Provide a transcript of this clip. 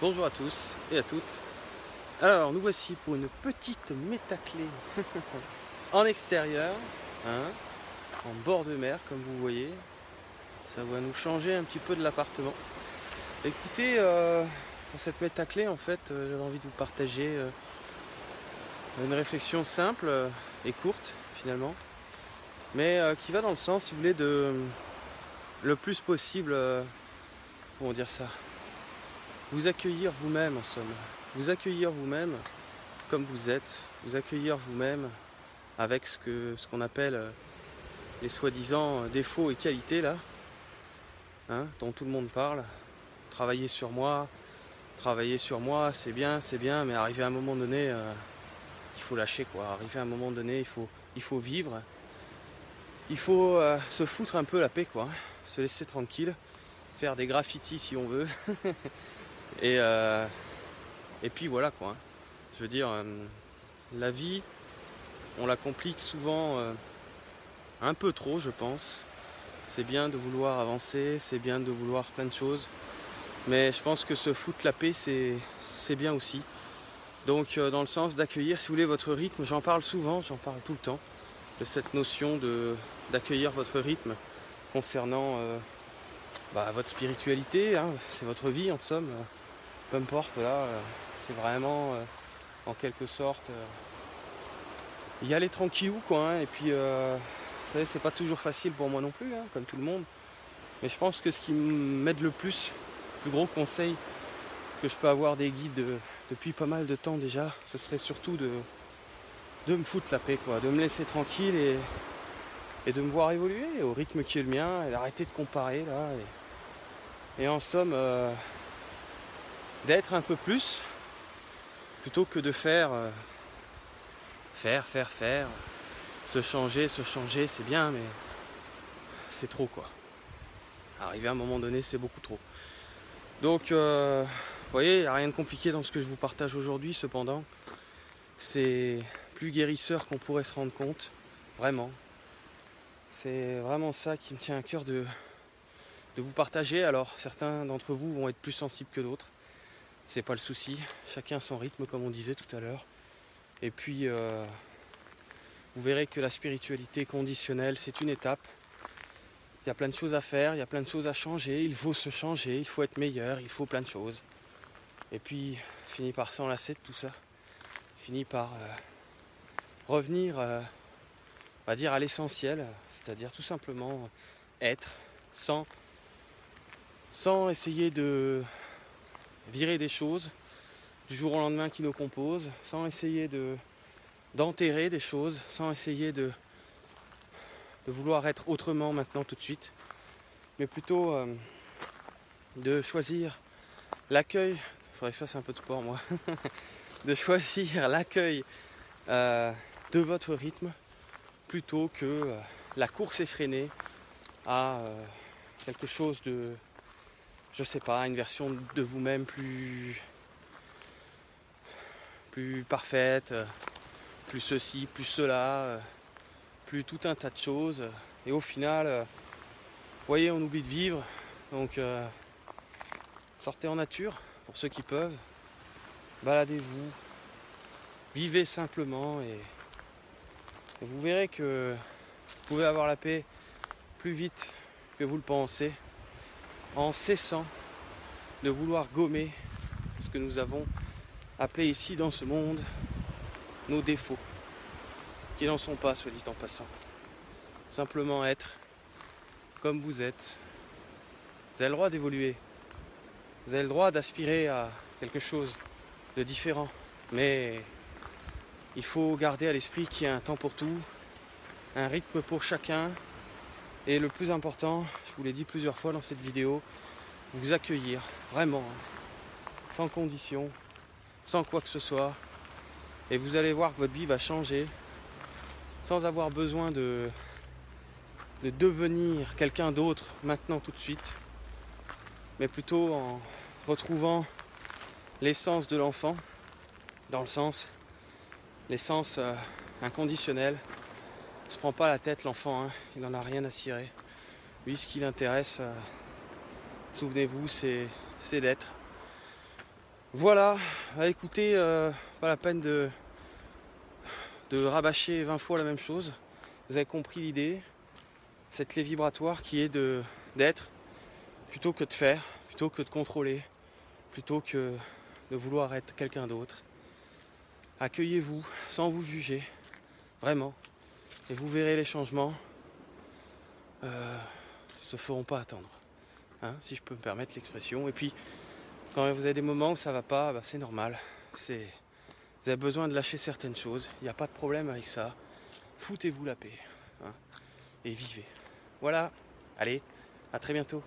Bonjour à tous et à toutes. Alors, nous voici pour une petite métaclé en extérieur, hein, en bord de mer, comme vous voyez. Ça va nous changer un petit peu de l'appartement. Écoutez, euh, pour cette métaclé, en fait, euh, j'avais envie de vous partager euh, une réflexion simple et courte, finalement, mais qui va dans le sens, si vous voulez, de le plus possible, comment dire ça, vous accueillir vous-même en somme. Vous accueillir vous-même comme vous êtes. Vous accueillir vous-même avec ce ce qu'on appelle euh, les soi-disant euh, défauts et qualités là, hein, dont tout le monde parle. Travailler sur moi, travailler sur moi, c'est bien, c'est bien, mais arrivé à un moment donné, euh, il faut lâcher quoi. Arrivé à un moment donné, il faut, il faut vivre. Il faut se foutre un peu la paix quoi. Se laisser tranquille, faire des graffitis si on veut. Et, euh, et puis voilà quoi. Je veux dire, euh, la vie, on la complique souvent euh, un peu trop, je pense. C'est bien de vouloir avancer, c'est bien de vouloir plein de choses. Mais je pense que se foutre la paix, c'est, bien aussi. Donc dans le sens d'accueillir, si vous voulez, votre rythme, j'en parle souvent, j'en parle tout le temps, de cette notion d'accueillir votre rythme concernant bah, votre spiritualité, hein, c'est votre vie en somme peu importe là, euh, c'est vraiment euh, en quelque sorte euh, y aller tranquillou quoi. hein, et puis vous savez, c'est pas toujours facile pour moi non plus, hein, comme tout le monde. Mais je pense que ce qui m'aide le plus, le plus gros conseil que je peux avoir des guides depuis pas mal de temps déjà, ce serait surtout de, de me foutre la paix quoi, de me laisser tranquille et, et de me voir évoluer au rythme qui est le mien et d'arrêter de comparer là. Et, en somme. euh, d'être un peu plus plutôt que de faire euh, faire faire faire se changer se changer c'est bien mais c'est trop quoi arriver à un moment donné c'est beaucoup trop donc euh, vous voyez il n'y a rien de compliqué dans ce que je vous partage aujourd'hui cependant c'est plus guérisseur qu'on pourrait se rendre compte vraiment c'est vraiment ça qui me tient à cœur de, vous partager alors certains d'entre vous vont être plus sensibles que d'autres c'est pas le souci. Chacun son rythme, comme on disait tout à l'heure. Et puis, euh, vous verrez que la spiritualité conditionnelle, c'est une étape. Il y a plein de choses à faire, il y a plein de choses à changer. Il faut se changer, il faut être meilleur, il faut plein de choses. Et puis, finit par s'enlacer de tout ça. Finit par euh, revenir, euh, on va dire, à l'essentiel, c'est-à-dire tout simplement être sans, sans essayer de virer des choses du jour au lendemain qui nous composent, sans essayer de d'enterrer des choses, sans essayer de, de vouloir être autrement maintenant tout de suite, mais plutôt euh, de choisir l'accueil. Il faudrait que je fasse un peu de sport moi. de choisir l'accueil euh, de votre rythme plutôt que euh, la course effrénée à euh, quelque chose de je sais pas, une version de vous-même plus plus parfaite, euh, plus ceci, plus cela, plus tout un tas de choses. Et au final, vous voyez, on oublie de vivre. Donc sortez en nature pour ceux qui peuvent. Baladez-vous. Vivez simplement et, vous verrez que vous pouvez avoir la paix plus vite que vous le pensez en cessant de vouloir gommer ce que nous avons appelé ici dans ce monde nos défauts, qui n'en sont pas, soit dit en passant. Simplement être comme vous êtes. Vous avez le droit d'évoluer. Vous avez le droit d'aspirer à quelque chose de différent. Mais il faut garder à l'esprit qu'il y a un temps pour tout, un rythme pour chacun, et le plus important, je vous l'ai dit plusieurs fois dans cette vidéo, vous accueillir, vraiment, sans condition, sans quoi que ce soit. Et vous allez voir que votre vie va changer, sans avoir besoin de, de devenir quelqu'un d'autre maintenant tout de suite, mais plutôt en retrouvant l'essence de l'enfant, dans le sens, l'essence euh, inconditionnelle, il se prend pas la tête l'enfant, hein. il n'en a rien à cirer. Lui, ce qui l'intéresse, euh, souvenez-vous, c'est, d'être. Voilà, bah, écoutez, euh, pas la peine de, de rabâcher 20 fois la même chose. Vous avez compris l'idée. Cette clé vibratoire qui est de d'être plutôt que de faire, plutôt que de contrôler, plutôt que de vouloir être quelqu'un d'autre. Accueillez-vous sans vous juger, vraiment. Et vous verrez les changements euh, se feront pas attendre. Hein, si je peux me permettre l'expression. Et puis, quand vous avez des moments où ça va pas, bah, c'est normal. Vous avez besoin de lâcher certaines choses. Il n'y a pas de problème avec ça. Foutez-vous la paix. Hein, et vivez. Voilà. Allez, à très bientôt.